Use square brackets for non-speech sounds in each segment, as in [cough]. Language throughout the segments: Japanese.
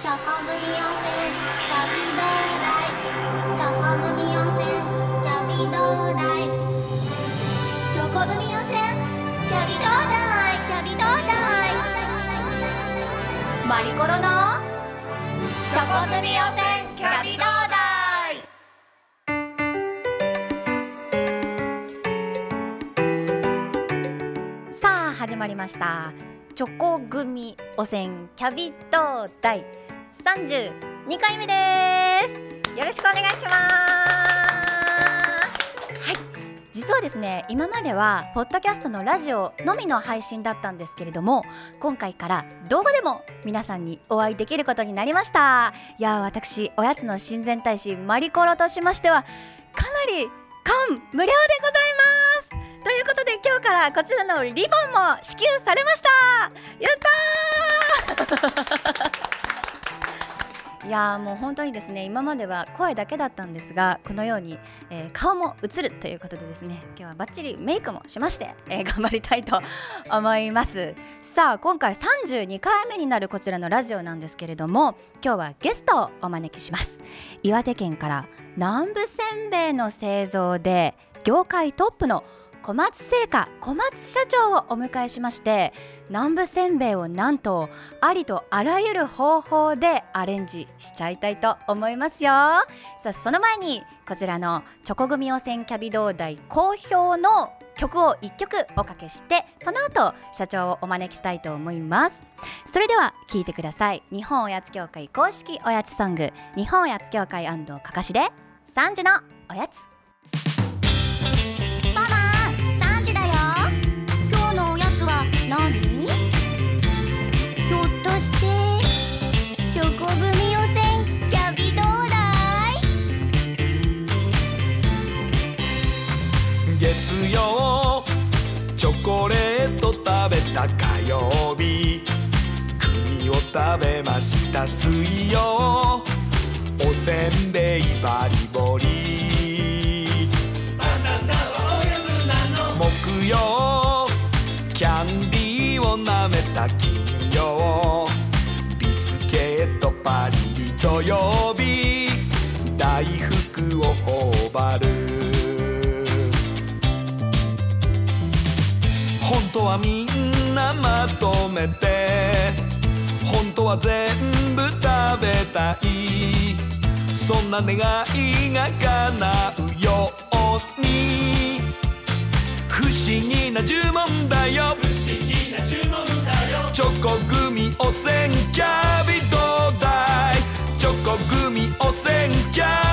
チョコグミ温泉キャビどうだいチョコグミ温泉キャビどうだいチョコグミ温泉キャビどうだいキャビどうだいマリコロのチョコグミ温泉キャビどうだいさあ始まりましたチョコ組汚染キャビット第32回目です。よろしくお願いします。はい。実はですね今まではポッドキャストのラジオのみの配信だったんですけれども今回から動画でも皆さんにお会いできることになりました。いや私おやつの親善大使マリコロとしましてはかなり感無量でございます。ということで今日からこちらのリボンも支給されました。やったー！いやーもう本当にですね今までは声だけだったんですがこのように、えー顔も映るということでですね今日はバッチリメイクもしまして、えー [laughs] 頑張りたいと思います。さあ今回32回目になるこちらのラジオなんですけれども今日はゲストをお招きします。岩手県から南部せんべいの製造で業界トップの小松製菓小松社長をお迎えしまして南部せんべいをなんとありとあらゆる方法でアレンジしちゃいたいと思いますよ。さあその前にこちらのチョコ組汚染キャビ同大好評の曲を1曲おかけしてその後社長をお招きしたいと思います。それでは聴いてください。日本おやつ協会公式おやつソング日本おやつ協会かかしで3時のおやつ。コレート食べた火曜日。栗を食べました。水曜。おせんべいバリボリ。バナナはおやつなの。木曜。キャンディーを舐めた金曜ビスケットパリリ土曜日。大福を頬張る。はみんなまとめて本当は全部食べたい。そんな願いが叶うように。不思議な呪文だよ。不思議な呪文だよチョコグミ汚染キャビどだいチョコグミ汚染キャビ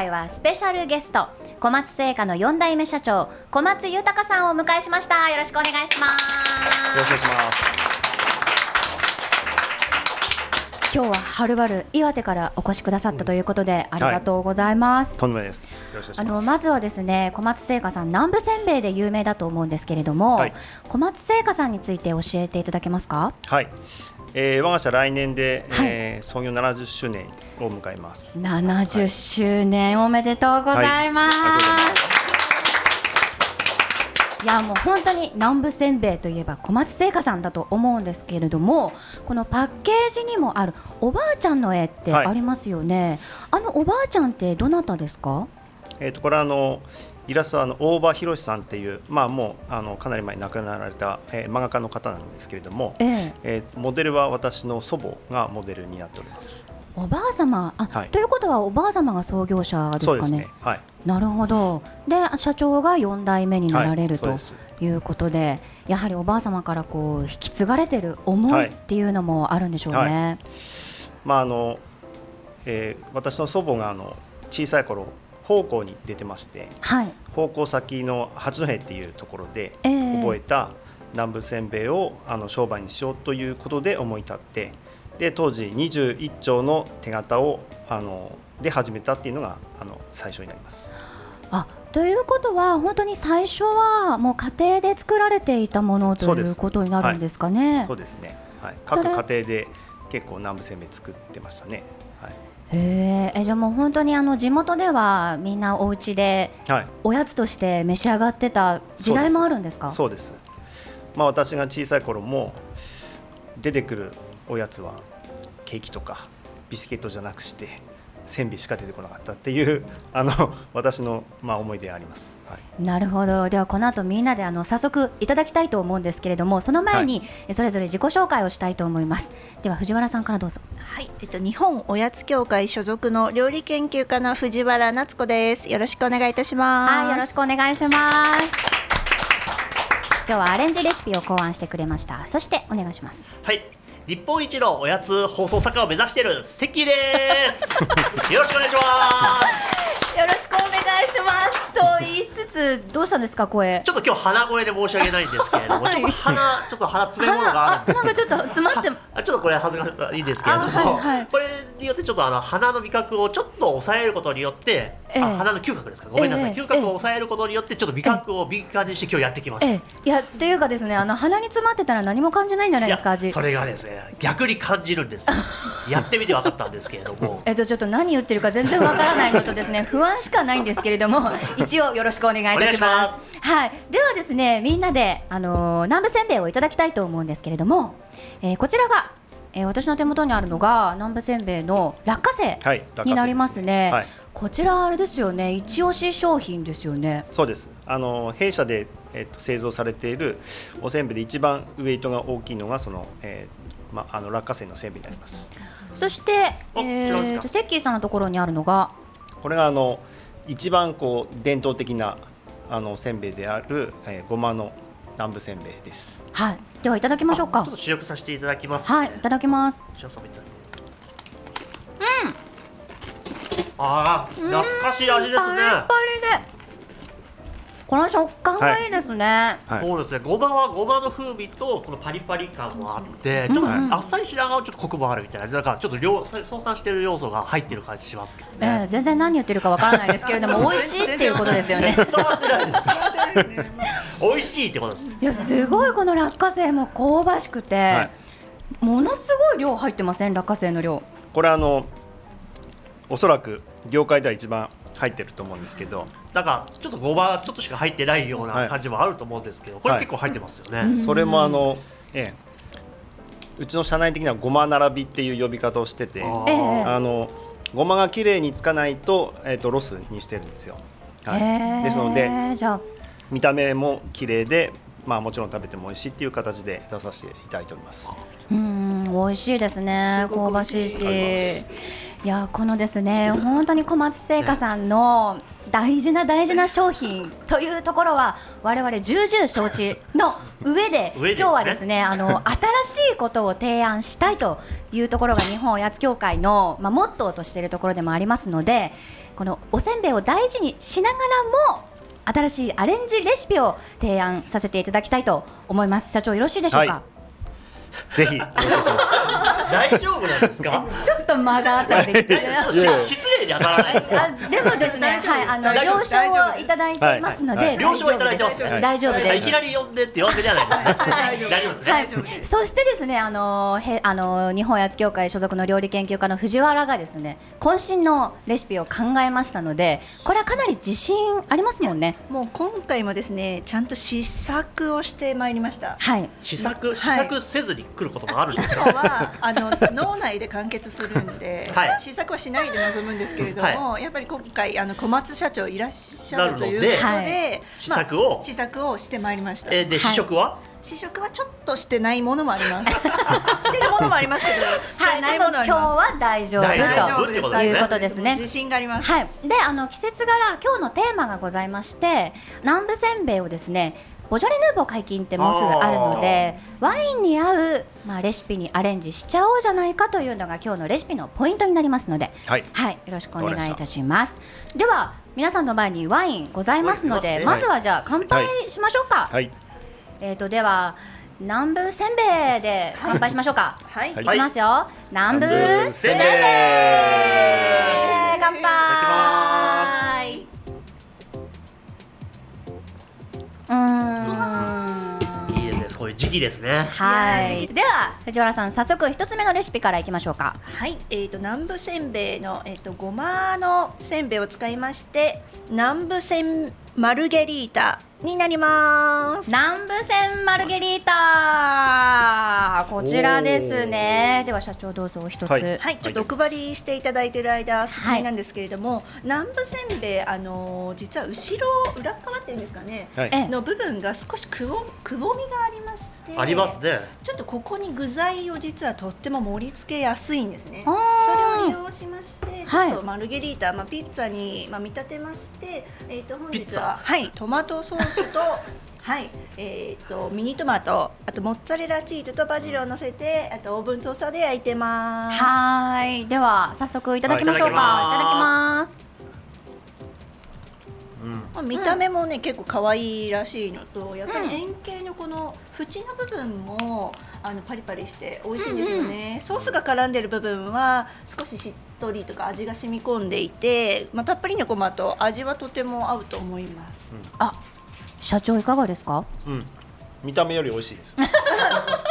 回はスペシャルゲスト小松製菓の4代目社長小松豊さんをお迎えしましたよろしくお願いしますよろしくお願いします。今日ははるばる岩手からお越しくださったということで、ありがとうございます、とんでもないです。あのまずはですね小松製菓さん南部せんべいで有名だと思うんですけれども、はい小松製菓さんについて教えていただけますか？はい。えー、我が社来年で、えー創業70周年を迎えます。70周年おめでとうございます、はい。ありがとうございますいやもう本当に南部せんべいといえば小松製菓さんだと思うんですけれどもこのパッケージにもあるおばあちゃんの絵ってはい。ありますよね、あのおばあちゃんってどなたですか？えっ、とこれはあのイラストはあの大場博さんっていうまあもうあのかなり前に亡くなられた、えー漫画家の方なんですけれども、ええ。えーモデルは私の祖母がモデルになっております。おばあ様？あ、はい。ということはおばあ様が創業者ですかね？そうですね。はい。なるほど。で社長が4代目になられる、とはいそうです。いうことでやはりおばあ様からこう引き継がれてる思いっていうのもあるんでしょうね。まああの、えー私の祖母があの小さい頃奉公に出てまして、はい、奉公先の八戸っていうところでええ覚えた南部せんべいをあの商売にしようということで思い立ってで当時21丁の手形をあので始めたっていうのがあの最初になります。あということは本当に最初はもう家庭で作られていたものということになるんですかね。そうですね。はい、それ各家庭で結構南部せんべい作ってましたね。はい。へええじゃあもう本当にあの地元ではみんなお家ではい、おやつとして召し上がってた時代もあるんですか？そうです。まあ私が小さい頃も出てくるおやつはケーキとかビスケットじゃなくしてせんべいしか出てこなかったっていうあの私のまあ思い出あります。はい。なるほどではこの後みんなであの早速いただきたいと思うんですけれどもその前に、えそれぞれ自己紹介をしたいと思いますでは藤原さんからどうぞはい、えっと日本おやつ協会所属の料理研究家の藤原夏子です。よろしくお願いいたします。はいよろしくお願いします今日はアレンジレシピを考案してくれましたそしてお願いしますはい。日本一のおやつ放送作家を目指している関です。[laughs] よろしくお願いします。よろしくお願いしますと言いつつどうしたんですか声？ちょっと今日鼻声で申し訳ないんですけれども、[laughs] はい。ちょっと鼻ちょっと鼻詰め物があるんですなんかちょっと詰まってあちょっとこれ恥ずかしいんですけれども、あはいはい。これによってちょっとあの鼻の味覚をちょっと抑えることによって、ええ。あ鼻の嗅覚ですか？ごめんなさい、ええ。嗅覚を抑えることによってちょっと味覚を敏感にして今日やってきました、え。えいやっていうかですねあの鼻に詰まってたら何も感じないんじゃないですか味。それがですね逆に感じるんです。[laughs] やってみて分かったんですけれども。えっとちょっと何言ってるか全然わからないのとですね不安しかないんですけれども [laughs] 一応よろしくお願いいたします。はい。ではですねみんなであのー南部せんべいをいただきたいと思うんですけれども、えーこちらが、えー私の手元にあるのが南部せんべいの落花生になりますね、はい。こちらあれですよね。一押し商品ですよね。そうです。あの弊社でえっと製造されているおせんべいで一番ウエイトが大きいのがそのえーまああの落花生のせんべいになります。そして、おえー、セッキーさんのところにあるのがこれがあの一番こう伝統的なあのせんべいである、えー、ごまの南部せんべいです。はい。ではいただきましょうか。ちょっと試食させていただきます、はい。いただきます。じゃあそれいただきますああ懐かしい味ですね。パリパリでこの食感がいいですね、はい。そうですね。ごまはごまの風味とこのパリパリ感もあって、ちょっとあっさりしながらちょっとコクもあるみたいな。なんかちょっと両相関してる要素が入ってる感じしますけどえね、ー全然何言ってるかわからないですけれども [laughs] 美味しいっていうことですよね。[laughs] 美味しいってことです。いやすごいこの落花生も香ばしくて、はい。ものすごい量入ってません？落花生の量。これあのおそらく業界では一番入ってると思うんですけど、なんかちょっとごまちょっとしか入ってないような感じもあると思うんですけど、これはい。結構入ってますよね、うん。それもあの、ええ、うちの社内的にはごま並びっていう呼び方をしててあのごまが綺麗につかないと,、えー、とロスにしてるんですよ、はい。ですのでじゃあ。見た目も綺麗でまあもちろん食べても美味しいっていう形で出させていただいております。うん美味しいですね。香ばしいしいやこのですね本当に小松製菓さんの大事な大事な商品というところは我々重々承知の上で今日はですねあの [laughs] 新しいことを提案したいというところが日本おやつ協会の、まあ、モットーとしているところでもありますのでこのおせんべいを大事にしながらも新しいアレンジレシピを提案させていただきたいと思います。社長よろしいでしょうか、はいぜひ大丈夫なんですか？ちょっと間があったり失礼に当たらないであでもですね、はい、あの了承をいただいていますので、はい了承いただいてますね。大丈夫です。いきなり呼んでってわけではないです。ねはい大丈夫です。ね、はい、そしてですね、あのへあの日本おやつ協会所属の料理研究家の藤原がですね、渾身のレシピを考えましたので、これはかなり自信ありますもんね。もう今回もですねちゃんと試作をしてまいりました。はい。試作？試はい。作せずに？来ることもあるんいですか、つもはあの [laughs] 脳内で完結するんで、はい。試作はしないで臨むんですけれども、やっぱり今回あの小松社長いらっしゃるということなで、る試作を？まあ試作をしてまいりました。えーで試食は、試食はちょっとしてないものもあります。[laughs] してるものもありますけど、してないでも今日ものあります。は大丈夫大丈夫ということですね。自信があります。はい、であの季節柄今日のテーマがございまして南部せんべいをですねボジョレ・ヌーボー解禁ってもうすぐあるのでワインに合う、まあ、レシピにアレンジしちゃおうじゃないかというのが今日のレシピのポイントになりますので、はい。はい、よろしくお願いいたします。では皆さんの前にワインございますので、はいまずはじゃあ乾杯しましょうか、はい。えー、とでは南部せんべいで乾杯しましょうか、はい。はい。いきますよ、南部南部せんべい。せんべい。乾杯いいですね。そういう時期ですね。はい。では藤原さん早速一つ目のレシピからいきましょうか。はい、えっ、と南部せんべいのえっ、とごまのせんべいを使いまして、南部せんマルゲリータになります。南部せんマルゲリータ。こちらですね。では社長どうぞお一つ、はい。はい、ちょっと毒張りしていただいている間、説明なんですけれども、南部せんべい、あのー実は後ろ裏側っていうんですかね、はい。ええ。の部分が少しくぼくぼみがありまして、ありますね。ちょっとここに具材を実はとっても盛り付けやすいんですね。それを利用しまして、はい。マルゲリータ、まあ、ピッツァに、まあ、見立てまして、えー、と本日ピッツァ。は、はい、トマトソースと [laughs] はい。えー、とミニトマトあとモッツァレラチーズとバジルを乗せてあとオーブントースターで焼いてます。はーい。では早速いただきましょうか、はいいただきます。うんまあ、見た目もね、結構可愛いらしいのとやっぱり円形のこの縁の部分もあのパリパリして美味しいんですよね、ソースが絡んでる部分は少ししっとりとか味が染み込んでいて、まあ、たっぷりのごまと味はとても合うと思います。あ社長いかがですか？うん。見た目より美味しいです [laughs]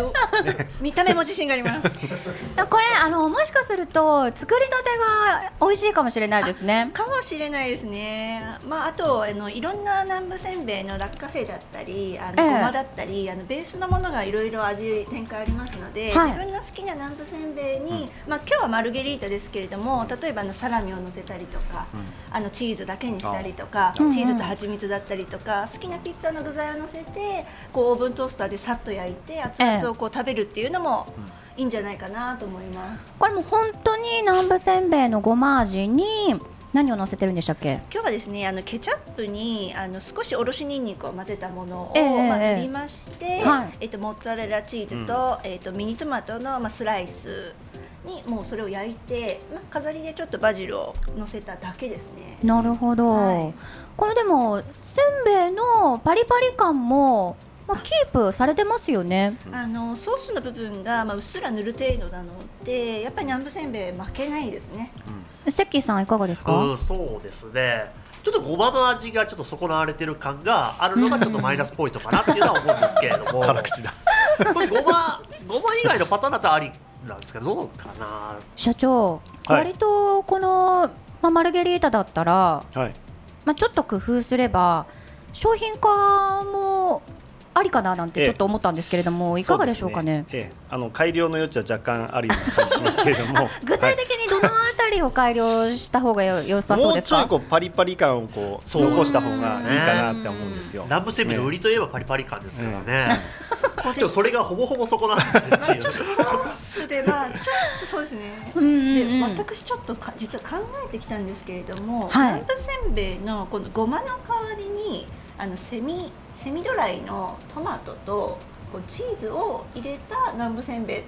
ど [laughs] 見た目も自信があります。[laughs] これあのもしかすると作りたてが美味しいかもしれないですね。かもしれないですね、まあ、あとあのいろんな南部せんべいの落花生だったりあの、ええ。ごまだったりあのベースのものがいろいろ味展開ありますので、はい。自分の好きな南部せんべいに、まあ、今日はマルゲリータですけれども例えばあのサラミを乗せたりとか、あのチーズだけにしたりとか、うんうんチーズと蜂蜜だったりとか好きなピッツァの具材を乗せてこうオーブントースターでさっと焼いて熱々をこう食べるっていうのもいいんじゃないかなと思います。これも本当に南部せんべいのごま味に何を乗せてるんでしたっけ？今日はですねあのケチャップにあの少しおろしにんにくを混ぜたものを、ええまあ、ええ。振りまして、はい。えっとモッツァレラチーズと,、えっとミニトマトの、まあ、スライスにもうそれを焼いて、まあ、飾りでちょっとバジルを乗せただけですね。なるほど、はい。これでもせんべいのパリパリ感も、まあ、キープされてますよね。あのソースの部分が、まあ、うっすら塗る程度なのでやっぱり南部せんべい負けないですね。セッキーさんいかがですか、うんそうですね。ちょっとごまの味がちょっと損なわれてる感があるのがちょっとマイナスポイントかなっていうのは思うんですけれども。[laughs] 辛口だ。これごまごま以外のパターンだとありなんですけどどうかな。社長、はい。割とこの、まあ、マルゲリータだったら、はい。まあ、ちょっと工夫すれば商品化もありかななんてええ。ちょっと思ったんですけれども、いかがでしょうかね？そうですええ。あの改良の余地は若干あるような感じしますけれども。[laughs] 具体的にどのあたりを改良した方がよ良さはいもうちょいそうですか。こうパリパリ感をこうそう残した方がいいかなって思うんですよ。南部せんべいの売りといえばパリパリ感ですからね。でもそれがほぼほぼそこなんですね。まあちょっとソースでまあちょっとそうですね。で私ちょっとか実は考えてきたんですけれども、はい。南部せんべいのこのごまの代わりにあのセミセミドライのトマトとこうチーズを入れた南部せんべい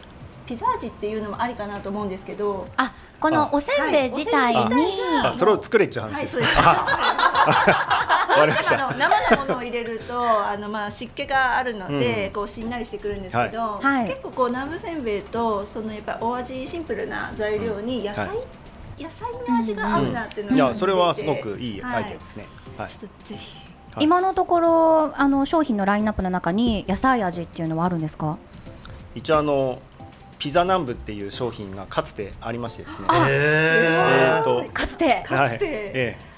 ピザ味っていうのもありかなと思うんですけど。あ、このおせんべい自体に。自体があそれを作れっていう話はい、です。そうです。生のものを入れるとあのまあ湿気があるので、うん。こうしんなりしてくるんですけど、はい。結構こう南部せんべいとそのやっぱお味シンプルな材料に野菜、はい。野菜の味が合うなっていうのいがやそれはすごくいいはいアイデアですね。はい。ちょっとぜひはい今のところあの商品のラインナップの中に野菜味っていうのはあるんですか？一応あのピザ南部っていう商品がかつてありましてですね。えーとかつて。かつてはいええ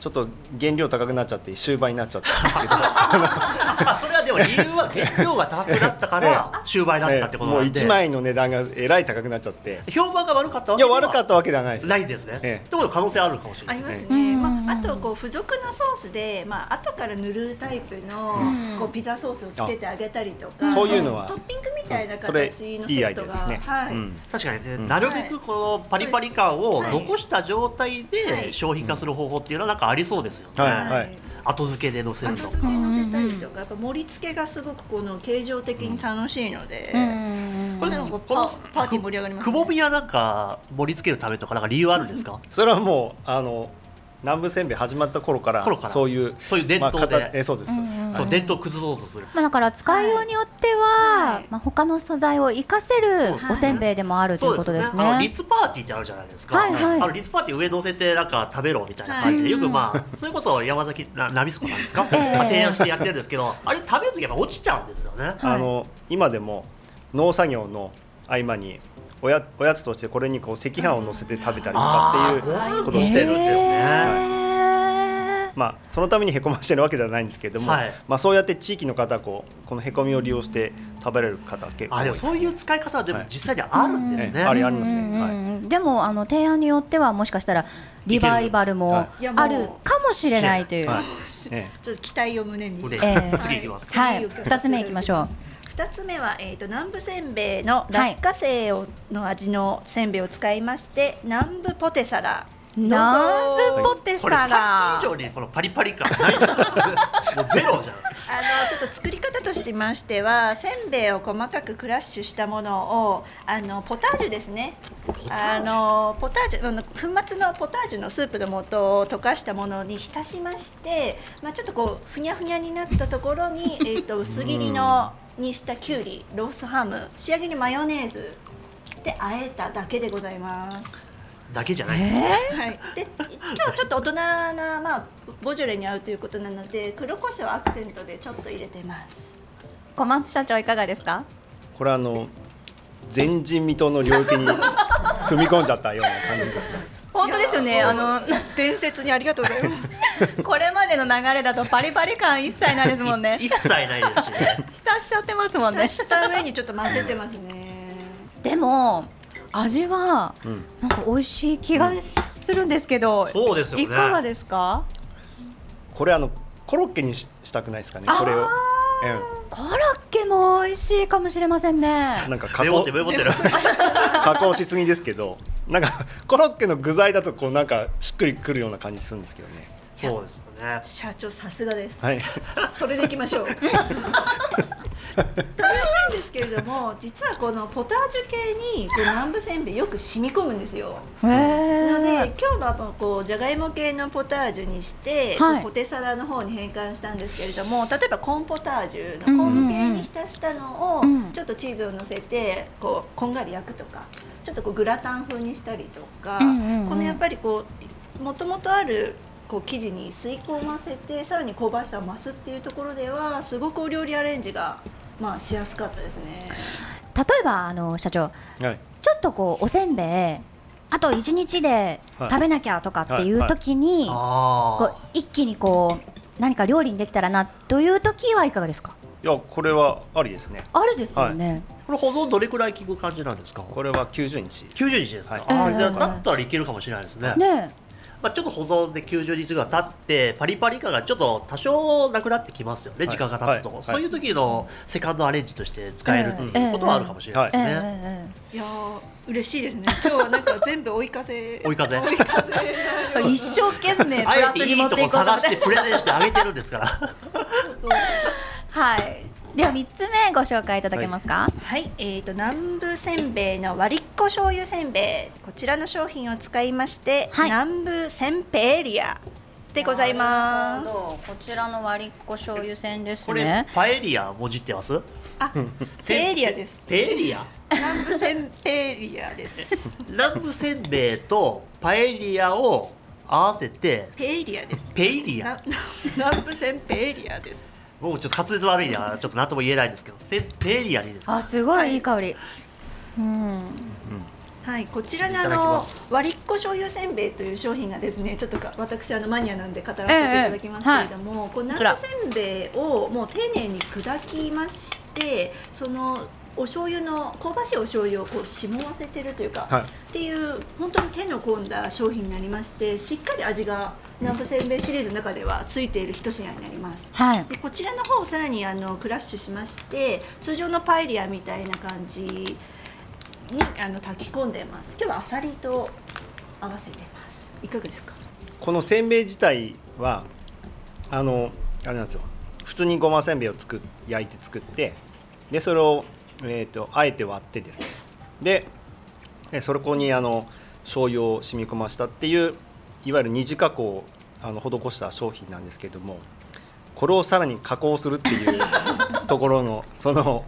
ちょっと原料高くなっちゃって終売になっちゃったんですけど。あ [laughs] それはでも理由は原料が高くなったから終売だったってこともうなんで、一枚の値段がえらい高くなっちゃって。評判が悪かったわいやけでは悪かったわけではないです。ないんですね。ええってことは可能性あるかもしれない。ありますね、うんまあ、あとこう付属のソースで、まあ後から塗るタイプの、うん。こうピザソースをつけてあげたりとか、そういうのは。トッピングみたいな形のいいセットが。はい、うん。確かにね、うん。なるべくこのパリパリ感をはい。残した状態はでい。商品化する方法っていうのはなんかありそうですよね。はい。はい。後付けで載せる後と付け乗せたりとか、やっぱ盛り付けがすごくこの形状的に楽しいので、うん。これこのパーティー盛り上がりますね。くぼみはなんか盛り付けるためとかなんか理由あるんですか？それはもうあの南部せんべい始まった頃から頃から。そういうそういう伝統で。まあ形えそうです。うんうんうん。そう伝統を崩そうとする。まあだから使いようによっては、はい。まあ他の素材を活かせるおせんべいでもあるということですね。あのリッツパーティーってあるじゃないですか。はいはい。あのリッツパーティー上乗せてなんか食べろみたいな感じで、はい。よくまあそれこそ山崎なナビスコさんですか、ええ。まあ提案してやってるんですけど、あれ食べるときやっぱ落ちちゃうんですよね。はいあの今でも農作業の合間におやおやつとしてこれにこう赤飯を乗せて食べたりとかっていうことをしてるんですよ。へーまあそのためにへこましてるわけではないんですけれども、はい。まあそうやって地域の方はこうこのへこみを利用して食べれる方結構多あでもいです、ね。そういう使い方はでもはい。実際にあるんですね。ええありありますね。うんうんうんでもあの提案によってはもしかしたらリバイバルもあるかもしれないという。はい。えちょっと期待を胸に。胸ええ。次い。きます。か。はい、二つ目いきましょう。二つ目は、えー、と南部せんべいの落花生をの味のせんべいを使いまして南部ポテサラ。南部ポテサラ。以上にこのパリパリ感ない。[laughs] もうゼロじゃん。あのちょっと作り方としましてはせんべいを細かくクラッシュしたものをあのポタージュですね。あのポタージュあの粉末のポタージュのスープの素を溶かしたものに浸しまして、まあ、ちょっとこうふにゃふにゃになったところに、えー、と薄切りのにしたきゅうりロースハム仕上げにマヨネーズで和えただけでございます。だけじゃない。はい、で今日はちょっと大人な、まあ、ボジョレに合うということなので黒胡椒アクセントでちょっと入れてます。小松社長いかがですか？これあの前人未到の領域に踏み込んじゃったような感じですね。本当ですよね。あの伝説にありがとうございます。[laughs] これまでの流れだとパリパリ感一切ないですもんね。一切ないですしね。[laughs] 浸しちゃってますもんね足。した上にちょっと混ぜてますね。でも味はうん。なんか美味しい気がするんですけど、そうですよね。いかがですか？これあのコロッケにししたくないですかね。これを。えコロッケも美味しいかもしれませんえね。なんか加工メモってメモってる。[laughs] 加工しすぎですけど、なんかコロッケの具材だとこうなんかしっくりくるような感じするんですけどね。そうですよね。社長さすがです。はい。[laughs] それでいきましょう。食べやすいんですけれども、実はこのポタージュ系にこう南部せんべいよく染み込むんですよ。へなのでえ。今日のあのこうじゃがいも系のポタージュにして、はいポテサラの方に変換したんですけれども例えばコーンポタージュのコーン系に浸したのを、うんちょっとチーズを乗せてこうこんがり焼くとかちょっとこうグラタン風にしたりとか、このやっぱりこうもともとあるこう生地に吸い込ませてさらに香ばしさを増すっていうところではすごくお料理アレンジが、まあ、しやすかったですね。例えばあの社長、はい。ちょっとこうおせんべいあと一日ではい。食べなきゃとかっていう時に、こあう一気にこう何か料理にできたらなという時はいかがですか？いやこれはありですね。あれですよね、これ保存どれくらい効く感じなんですか？これは90日。90日ですか、はい。あえ。えじゃあだったらいけるかもしれないですね。ねまあ、ちょっと保存で90日が経ってパリパリ感がちょっと多少なくなってきますよね、はい。時間が経つと、はい。そういう時のセカンドアレンジとして使えるっていうことはあるかもしれないですええね、ええい。やー嬉しいですね。今日はなんか全部追い風。追い風。[laughs] 追い風。ええ一生懸命プラスていいとに持っていこうとこ探してプレゼンしてあげてるんですから。[laughs] はいでは三つ目ご紹介いただけますか、はい、えー、と南部せんべいの割りっこ醤油せんべいこちらの商品を使いまして、はい。南部せんべいエリアでございます。こちらの割りっこ醤油線ですこれねパエリアもじってます？あ [laughs] ペエリアです。ペエリア？南部せんべいエリアです。[laughs] 南部せんべいとパエリアを合わせてペエリアです。ペイリア。な南部せんべいエリアです僕ちょっと滑舌悪いなちょっと何とも言えないんですけどせペイリアでいいですか？あすごいい。い香り、うん。はい、こちらのいあの割りっこ醤油せんべいという商品がですねちょっとか私あのマニアなんで語らせていただきますけれども、このこちら南部せんべいをもう丁寧に砕きましてそのお醤油の香ばしいお醤油をこう染みわせてるというか、はい。っていう本当に手の込んだ商品になりましてしっかり味が南部せんべいシリーズの中ではついている一品になります。はい。でこちらの方をさらにあのクラッシュしまして通常のパエリアみたいな感じにあの炊き込んでます。今日はあさりと合わせてます。いかがですか？このせんべい自体はあのあれなんですよ。普通にごませんべいを作っ焼いて作ってでそれを、えー、とあえて割ってですね。でえそこにあの醤油を染み込ましたっていういわゆる二次加工をあの施した商品なんですけれどもこれをさらに加工するっていう [laughs] ところのその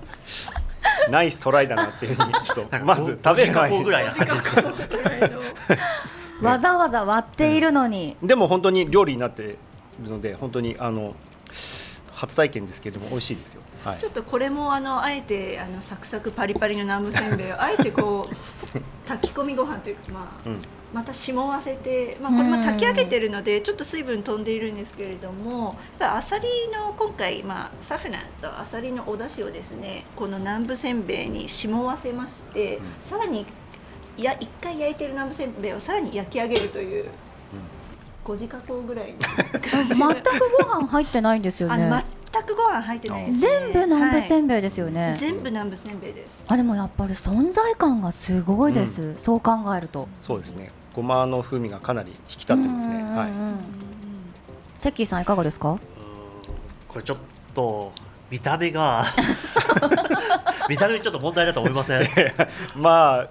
ナイストライだなっていうふうにちょっとまず食べる前に5ぐらいな感じ。で [laughs] すわざわざ割っているのに、でも本当に料理になっているので本当にあの初体験ですけれども美味しいですよ。はい。ちょっとこれもあのあえてあのサクサクパリパリの南部せんべいを [laughs] あえてこう炊き込みご飯というか、まあうん。また霜わせて、まあ、これも炊き上げてるのでちょっと水分飛んでいるんですけれどもやっぱりあさりの今回、まあ、サフランとあさりのお出汁をですねこの南部せんべいに霜わせまして、さらにいや一回焼いてる南部せんべいをさらに焼き上げるという、5時加工ぐらいの全くご飯入ってないんですよあね全くご飯入ってないね、全部南部せんんべいですよね、全部南部せんべいです。あでもやっぱり存在感がすごいです、そう考えると。そうですね。ごまの風味がかなり引き立ってますね。うんうんうんはい。セッキーさんいかがですか？これちょっと見た目が [laughs] 見た目にちょっと問題だと思いません？[laughs] まあ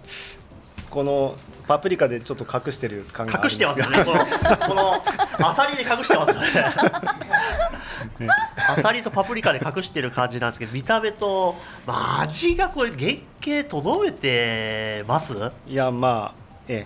このパプリカでちょっと隠してる感が隠してますね。このこのアサリで隠してますよね。アサリとパプリカで隠してる感じなんですけど見た目と、まあ、味がこれ原型とどめてます？いやまあえ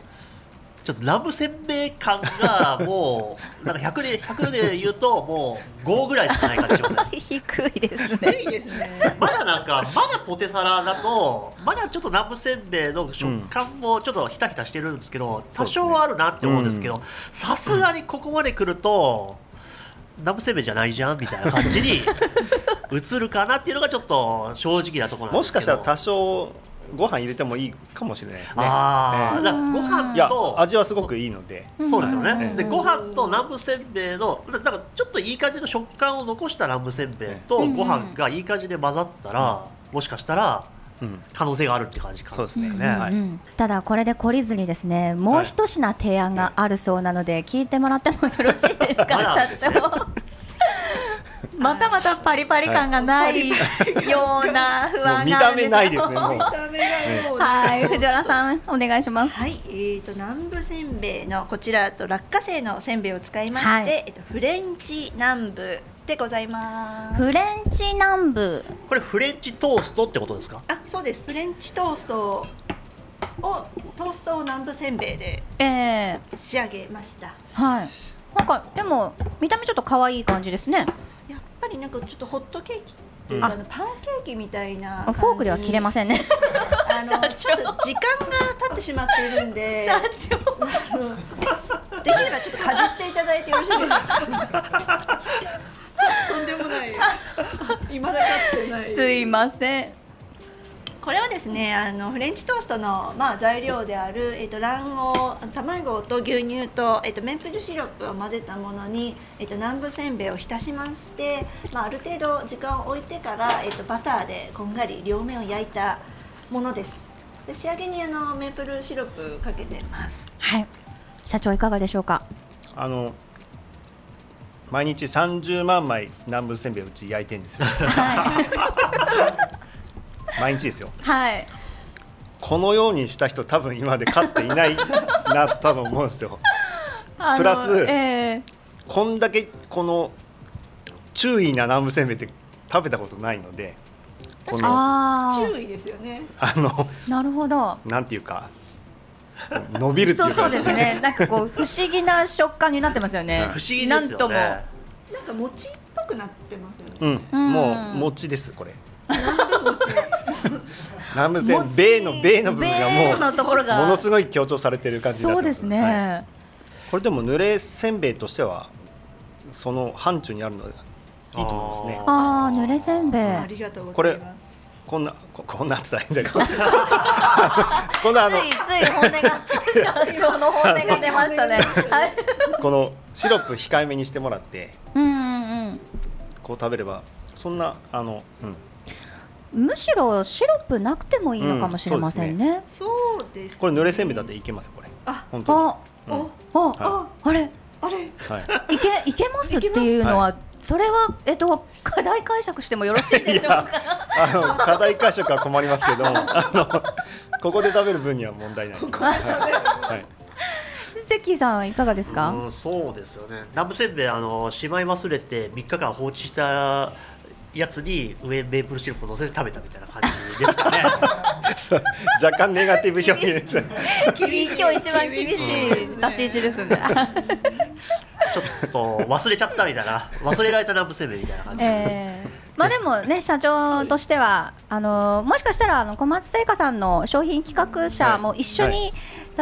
ちょっと南部せんべい感がもうなんか100で [laughs] 100で言うともう5ぐらいしかない感じしません？[laughs] 低いですね。ですね。[laughs] まだなんかまだポテサラだとまだちょっと南部せんべいの食感もちょっとひたひたしてるんですけど、多少はあるなって思うんですけどさすがにここまで来ると南部せんべいじゃないじゃんみたいな感じに映るかなっていうのがちょっと正直なところえもしなんですけど。かしたら多少ご飯入れてもいいかもしれないですね。ああ、えご飯と味はすごくいいので。そうですよね、うん。でご飯と南部せんべいのだだからちょっといい感じの食感を残した南部せんべいとうん。ご飯がいい感じで混ざったら、もしかしたらうん。可能性があるって感じかそうですね。ただこれで懲りずにですねもう一品提案があるそうなので聞いてもらってもよろしいですか、社長またまたパリパリ感がないような不安があるんですもう見た目ないではい。藤原さんお願いします。はい、えー、と南部せんべいのこちらと落花生のせんべいを使いまして、はい。えっとフレンチ南部でございます。フレンチ南部。これフレンチトーストってことですか？あ、そうです。フレンチトーストをトーストを南部せんべいでえー、仕上げました。やはいなんかでも見た目ちょっと可愛い感じですね。っぱりなんかちょっとホットケーキっていうか、あ。あのパンケーキみたいなフォークでは切れまん。せんね。あのちょっと時間が経ってしまっているんで、長。あのできればちょっとかじっていただいてよろしいですか？[laughs] [laughs] とんでもない。[laughs] 今だかつてはい。すいませんこれはですねあのフレンチトーストの、まあ、材料である、えっと卵黄卵と牛乳と、えっとメープルシロップを混ぜたものに、えっと南部せんべいを浸しまして、まあ、ある程度時間を置いてから、えっとバターでこんがり両面を焼いたものです。で仕上げにあのメープルシロップかけてます。はい。社長いかがでしょうか？あの毎日30万枚南部せんべいうち焼いてるんですよ [laughs] 毎日ですよ。はい。このようにした人多分今までかつていないなと多分思うんですよ。プラスえこんだけこの注意な南部せんべいって食べたことないのでこー、のああ注意ですよね。のあなるほど。なんていうか伸びるってそそういううかですね。なんかこう不思議な食感になってますよね。はい不思議ですなんとも。よねなんか餅っぽくなってますよね、うん、うん。もう餅ですこれ南部せんべいのべいの部分がものところが。うものすごい強調されてる感じそうですね、はい。これでも濡れせんべいとしてはその範疇にあるのでいいと思いますね。ああ濡れせんべいありがとうございます。こんなここんなって言ったらいいんだけどこんな [laughs] [laughs] あのついつい本音が [laughs] 社長の本音が出ましたね。はい。このシロップ控えめにしてもらってうんうんうん。こう食べればそんなあの、うん、むしろシロップなくてもいいのかもしれませんね。そうですね。これ濡れせんべいだっていけますよこれ。あ本当に。あ、うん。おあ、はあれ、あれ？はい。いけ、いけますっていうのは、それは、えっと、課題解釈してもよろしいでしょうか？あの課題解釈は困りますけど [laughs] あのここで食べる分には問題ないです。はい。はい。関さん、いかがですか？うん、そうですよね。南部せんべいあのしまい忘れて3日間放置したやつに上メープルシロップ乗せて食べたみたいな感じですかね。[laughs] 若干ネガティブ表現です。[laughs] 今日一番厳しい立ち位置ですね。[laughs] ちょっと忘れちゃったみたいな。忘れられた南部せんべいみたいな感じ、えーまあでもね社長としてはあのもしかしたらあの小松製菓さんの商品企画者も一緒に、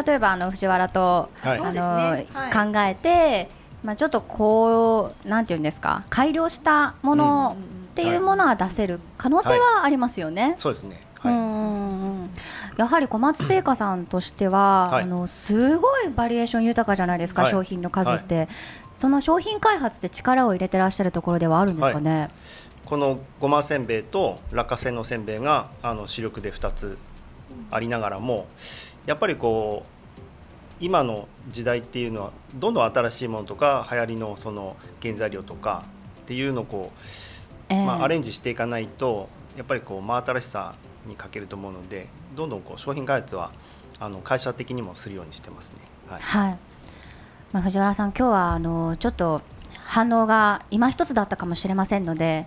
例えばあの藤原と、はい。あのね。はい。考えて、まあ、ちょっとこうなんていうんですか改良したものっていうものは出せる可能性はありますよね。そうですね。はい。うんやはり小松製菓さんとしては、はいあのすごいバリエーション豊かじゃないですか、はい商品の数って、その商品開発で力を入れてらっしゃるところではあるんですかね？このごませんべいと落花生のせんべいがあの主力で2つありながらもやっぱりこう今の時代っていうのはどんどん新しいものとか流行りのその原材料とかっていうのをこう、ええまあ、アレンジしていかないとやっぱりこう真新しさに欠けると思うのでどんどんこう商品開発はあの会社的にもするようにしてますね。はいはい。まあ、藤原さん、今日はあのちょっと反応が今一つだったかもしれませんので、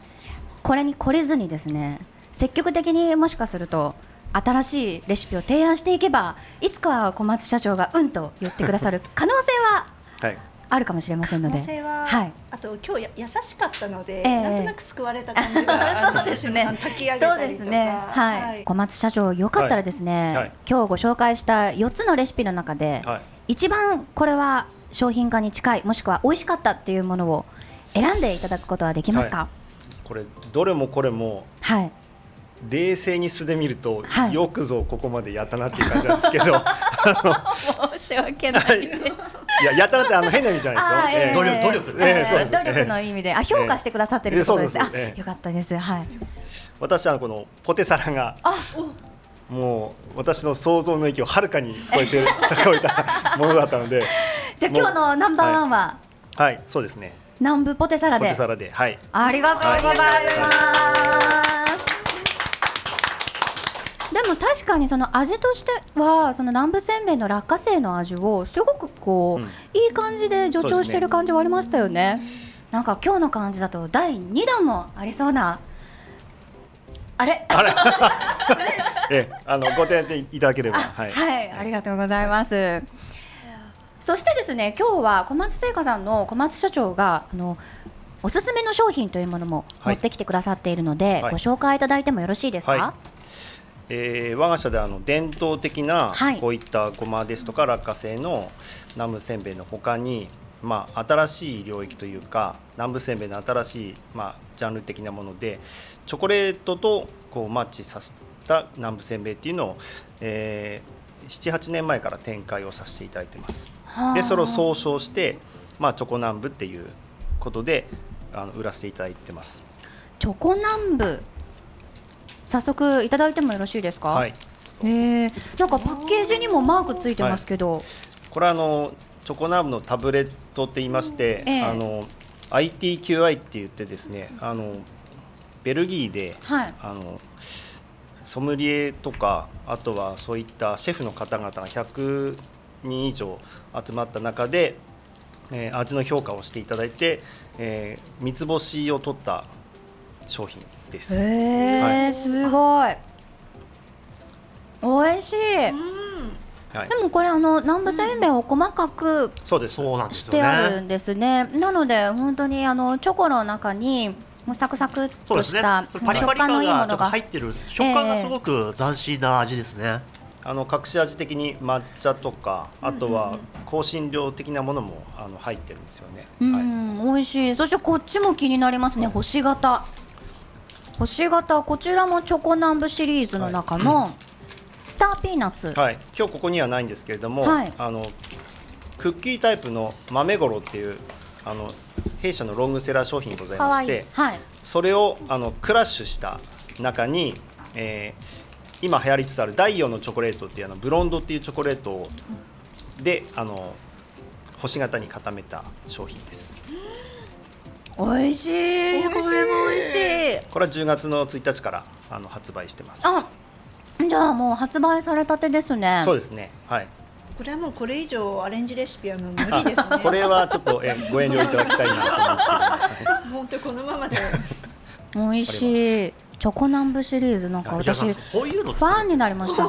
これに懲りずにですね、積極的にもしかすると新しいレシピを提案していけば、いつかは小松社長がうんと言ってくださる可能性ははいあるかもしれませんの可能で。性は、はいあと今日や優しかったので、ええなんとなく救われた感じが [laughs] そうですねあの炊き上げそうたりとかですね。はい。小松社長、よかったらですね、はいはい今日ご紹介した4つのレシピの中で、はい一番これは商品化に近い、もしくは美味しかったっていうものを選んでいただくことはできますか？これどれもこれもはい。冷静に素で見ると、はいよくぞここまでやったなっていう感じなんですけど [laughs] 申し訳ないです。いややったなってあの変な意味じゃないですよ。ええ努力努力ええそうです努力の意味で、あ、評価してくださってるってことですね。ええそうですええあ、よかったです。はい。私はこのポテサラがあ、もう私の想像の域をはるかに超えて高いた [laughs] ものだったので、じゃあ今日のナンバーワンは、はい、そうですね。南部ポテサラでポテ。サラで、はい、ありがとうございます。でも確かにその味としてはその南部せんべいの落花生の味をすごくこう、うん。いい感じで助長してる感じはありましたよね。なんか今日の感じだと第2弾もありそうな。あれ？あれ、[laughs] ええ、あのご提案いただければ、あはい、はい、ありがとうございます。そしてですね、今日は小松製菓さんの小松社長があのおすすめの商品というものもはい持ってきてくださっているので、はい。ご紹介いただいてもよろしいですか？はいえー我が社ではあの伝統的なはい。こういったごまですとか落花生のナムせんべいのほかに、まあ、新しい領域というか南部せんべいの新しい、まあ、ジャンル的なものでチョコレートとこうマッチさせた南部せんべいっていうのを、えー、78年前から展開をさせていただいてます。でそれを総称して、まあ、チョコ南部っていうことであの売らせていただいてます。チョコ南部早速いただいてもよろしいですか？はい。へえ。なんかパッケージにもマークついてますけど、これはあのチョコナーブのタブレットって言いまして、ええ。あの ITQI って言ってですねあのベルギーではい。あのソムリエとかあとはそういったシェフの方々が100人以上集まった中で、えー味の評価をしていただいて、えー三つ星を取った商品です。へえ、はい。すごい。美味しい、うん。はい。で、もこれあの南部せんべいを細かくそうです。そうなんですよしてあるねんですね。なので本当にあのチョコの中にもうサクサクとしたそれパリパリ感食感のいいものが。入ってる食感がすごく斬新な味ですね、あの隠し味的に抹茶とかあとは香辛料的なものもあの入ってるんですよね。うはい。ん、美味しい。そしてこっちも気になりますね、はい。星型星型こちらもチョコ南部シリーズの中のスターピーナッツ、はい、今日ここにはないんですけれども、はい。あのクッキータイプの豆ごろっていうあの弊社のロングセラー商品ございましてはい。それをあのクラッシュした中に、えー今流行りつつある第4のチョコレートっていうあのブロンドっていうチョコレートをであの星型に固めた商品です美味しい。これも美味しい。これは10月の1日からあの発売してます。あじゃあもう発売されたてですね。そうですね。はい。これはもうこれ以上アレンジレシピはもう無理ですね。[laughs] これはちょっとえご遠慮いただきたいなと思うんです。けど、はい本当このままで。美味しい。チョコ南部シリーズなんか私こういうのァンになりました。[laughs]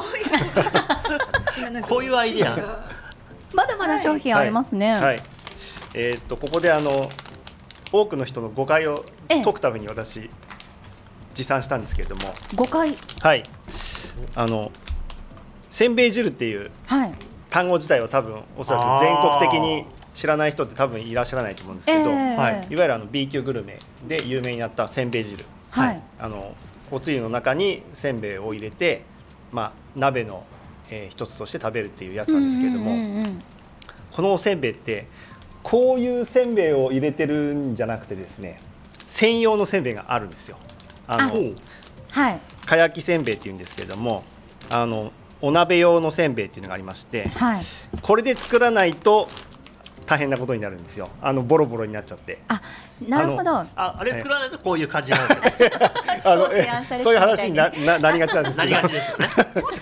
こういうアイデア。[laughs] まだまだ商品ありますね、はい、えーっとここであの多くの人の誤解をええ。解くために私持参したんですけれども、5回はい、あのせんべい汁っていうはい。単語自体は多分おそらく全国的に知らない人って多分いらっしゃらないと思うんですけど、ええ。はい、いわゆるあの B 級グルメで有名になったせんべい汁、はい。あのおつゆの中にせんべいを入れて、まあ、鍋の、えー一つとして食べるっていうやつなんですけれども、うんうんうんうん。このおせんべいってこういうせんべいを入れてるんじゃなくてですね専用のせんべいがあるんですよ。あのあはい。かやきせんべいっていうんですけれどもあのお鍋用のせんべいっていうのがありましてはい。これで作らないと大変なことになるんですよ。あのボロボロになっちゃって。あなるほど。ああれ作らないとこういう感じになるんですよ [laughs] あのそういう話になななりがちなんですなけどりがちで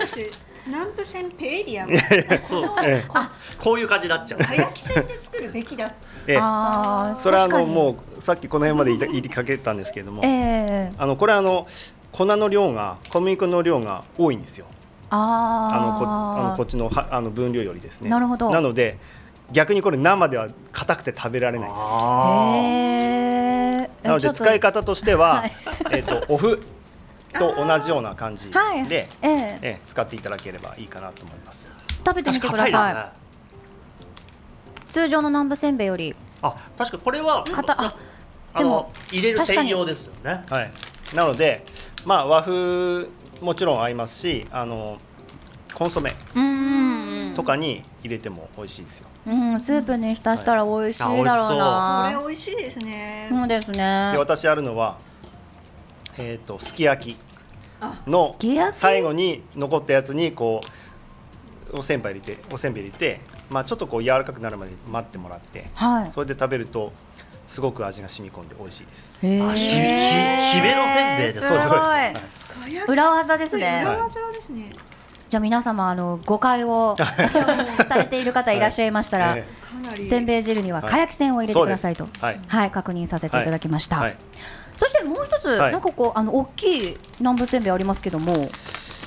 すよね。南部線ペエリア [laughs] こういう感じになっちゃう。早き線で作るべきだ。えええあーそれはあのもうさっきこの辺まで言いた言いかけたんですけれども、ええ。あのこれはあの粉の量が小麦粉の量が多いんですよ。あのこあのあこっちのはあの分量よりですね。なるほど。なので逆にこれ生では硬くて食べられないです。なので使い方としては、はい。えっとお麩と同じような感じで、はい。ええ。ええ使っていただければいいかなと思います。食べてみてください。ね通常の南部せんべいより。あ確かにこれは硬ああでもの入れる専用ですよね。はい。なのでまあ和風もちろん合いますしあのコンソメ。うんとかに入れても美味しいですよ、うんスープに浸したら美味しいだろうこれな美味しいですね。そうですね。で私あるのはえっ、とすき焼きあのき焼き？最後に残ったやつにこうおせんべい入れておせんべい入れてまあちょっとこう柔らかくなるまで待ってもらってはい。それで食べるとすごく味が染み込んで美味しいです。あしし締めのせんべいですすごいそうです。早き裏技ですね。裏技ですね。じゃあ皆様あの誤解を [laughs] されている方いらっしゃいましたら。せんべい汁にははい。かやき線を入れてくださいと、はい。はい確認させていただきました、はい。そしてもう一つ、はい。なんかこうあの大きい南部せんべいありますけども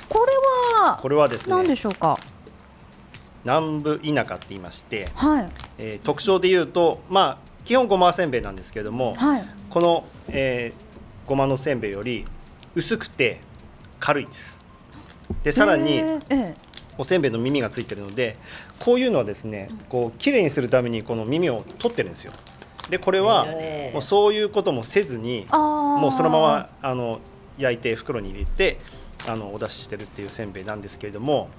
これはこれはです何でねしょうか？南部田舎って言いまして、はい。えー特徴で言うとまあ基本ごませんべいなんですけれども、はい。この、えーごまのせんべいより薄くて軽いですでさらに、おせんべいの耳がついてるのでこういうのはですねこう綺麗にするためにこの耳を取ってるんですよ。でこれはもうそういうこともせずにもうそのままあの焼いて袋に入れてあのお出ししてるっていうせんべいなんですけれども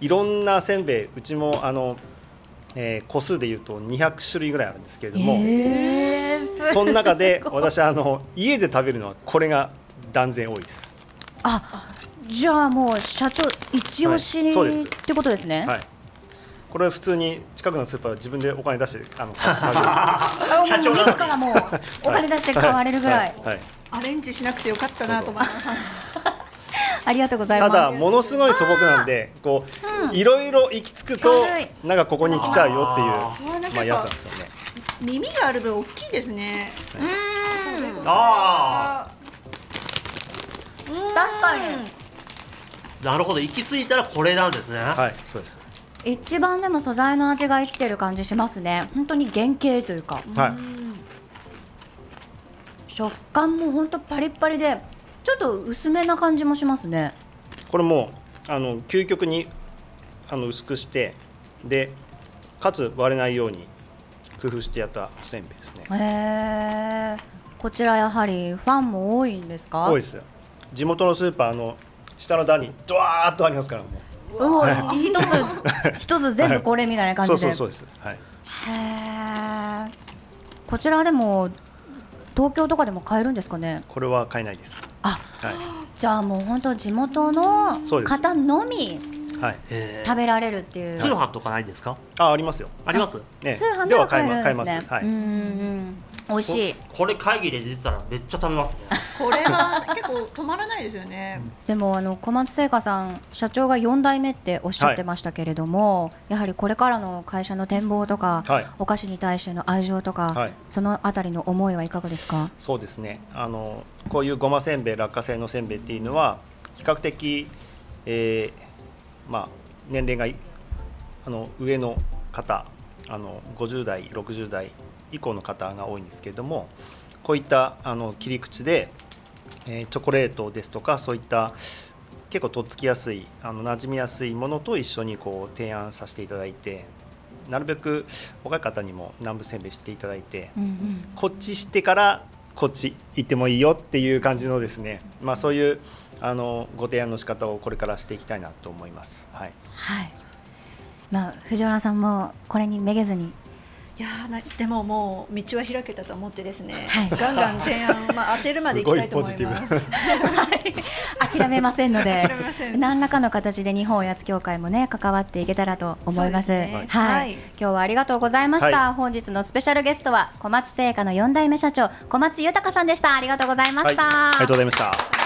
いろんなせんべいうちもあの、えー個数でいうと200種類ぐらいあるんですけれども、えーすその中で私あの家で食べるのはこれが断然多いです。あじゃあもう社長一押しはいってことですね、はい。これは普通に近くのスーパー自分でお金出してあの買ってます。あ社長自らもうお金出して買われるぐらい、はいはい。アレンジしなくてよかったなと思います。ありがとうございます。ただものすごい素朴なんでこういろいろ行き着くとなんかここに来ちゃうよっていうまあやつなんですよね。耳がある分大きいですね。うん。あ確かに。あなるほど行き着いたらこれなんですね、はいそうです。一番でも素材の味が生きてる感じしますね本当に原型というかはい。食感も本当パリッパリでちょっと薄めな感じもしますねこれもあの究極にあの薄くしてでかつ割れないように工夫してやったせんべいですね。へえこちらやはりファンも多いんですか？多いですよ。地元のスーパーの下の段にドワーッとありますからもう。うわ一つ [laughs] 一つ全部これみたいな感じでそうそうそうです。はい。へえこちらでも東京とかでも買えるんですかね？これは買えないです。あはい。じゃあもう本当地元のそうです方のみはい。えー食べられるっていう通販とかないんですか？あ、ありますよ。あります？ね通販では買えるん買えまですね買えます。はい。うんうん美味しいここれ会議で出てたらめっちゃ食べますねこれは結構止まらないですよね。[laughs] でもあの小松製菓さん社長が4代目っておっしゃってましたけれども、やはりこれからの会社の展望とか、はい。お菓子に対しての愛情とか、はい。そのあたりの思いはいかがですか？そうですね。あのこういうごませんべい、落花生のせんべいっていうのは比較的、えー、まあ年齢がいあの上の方、あの50代、60代以降の方が多いんですけれども、こういったあの切り口で、えーチョコレートですとかそういった結構とっつきやすいあの馴染みやすいものと一緒にこう提案させていただいてなるべく若い方にも南部せんべい知っていただいてうんうん。こっち知ってからこっち行ってもいいよっていう感じのですね、まあ、そういうあのご提案の仕方をこれからしていきたいなと思います。はい、はい。まあ藤原さんもこれにめげずにいやでももう道は開けたと思ってですね、はい。ガンガン提案、まあ、当てるまでいきたいと思います。すごいポジ諦めませんので諦めません。何らかの形で日本おやつ協会もね関わっていけたらと思います。そうですね。はい、はい。今日はありがとうございました、は本日のスペシャルゲストは小松製菓の4代目社長小松豊さんでした。ありがとうございまはい、した、ありがとうございました。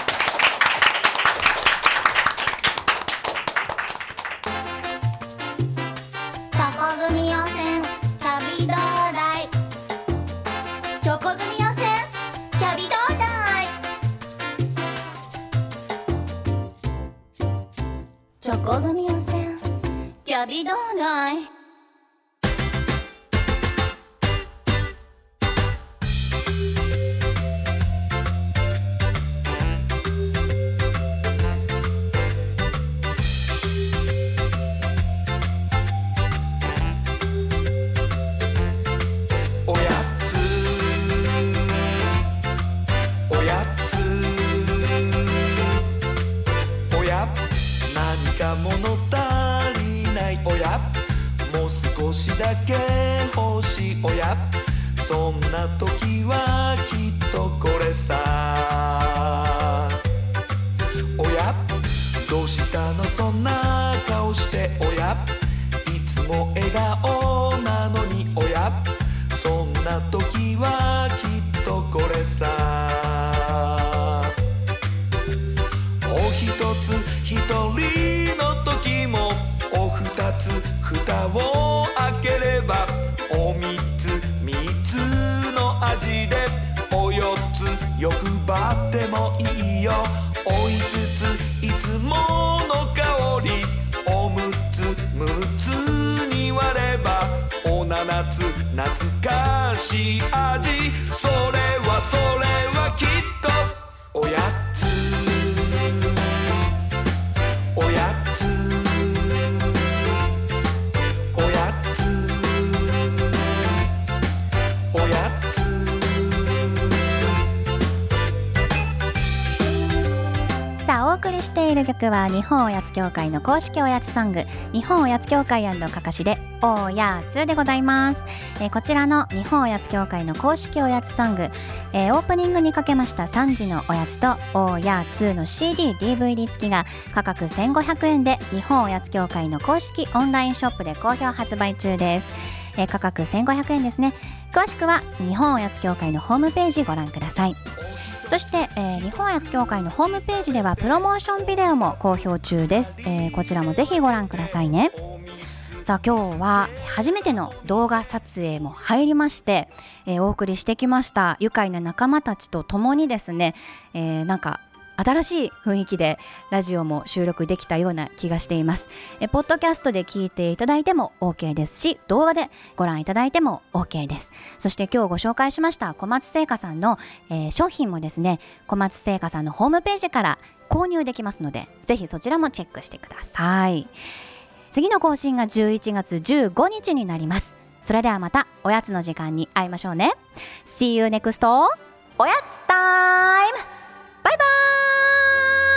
キャビしおや。そんな時はきっとこれさ。おや。どうしたのそんな顔しておや。いつも笑顔なのにおや。そんな時は懐かしい味。それはそれいる曲は日本おやつ協会の公式おやつソング日本おやつ協会かかしでおやつでございます、えーこちらの日本おやつ協会の公式おやつソング、えーオープニングにかけました3時のおやつとおやつの CD、DVD 付きが価格1500円で日本おやつ協会の公式オンラインショップで好評発売中です、えー価格1500円ですね。詳しくは日本おやつ協会のホームページご覧ください。そして、えー日本おやつ協会のホームページではプロモーションビデオも好評中です、えーこちらもぜひご覧くださいね。さあ今日は初めての動画撮影も入りまして、えーお送りしてきました愉快な仲間たちと共にですね、えーなんか新しい雰囲気でラジオも収録できたような気がしています。えポッドキャストで聞いていただいても OK ですし動画でご覧いただいても OK です。そして今日ご紹介しました小松製菓さんの、えー商品もですね小松製菓さんのホームページから購入できますのでぜひそちらもチェックしてください。次の更新が11月15日になります。それではまたおやつの時間に会いましょうね。See you next おやつタイム!バイバーイ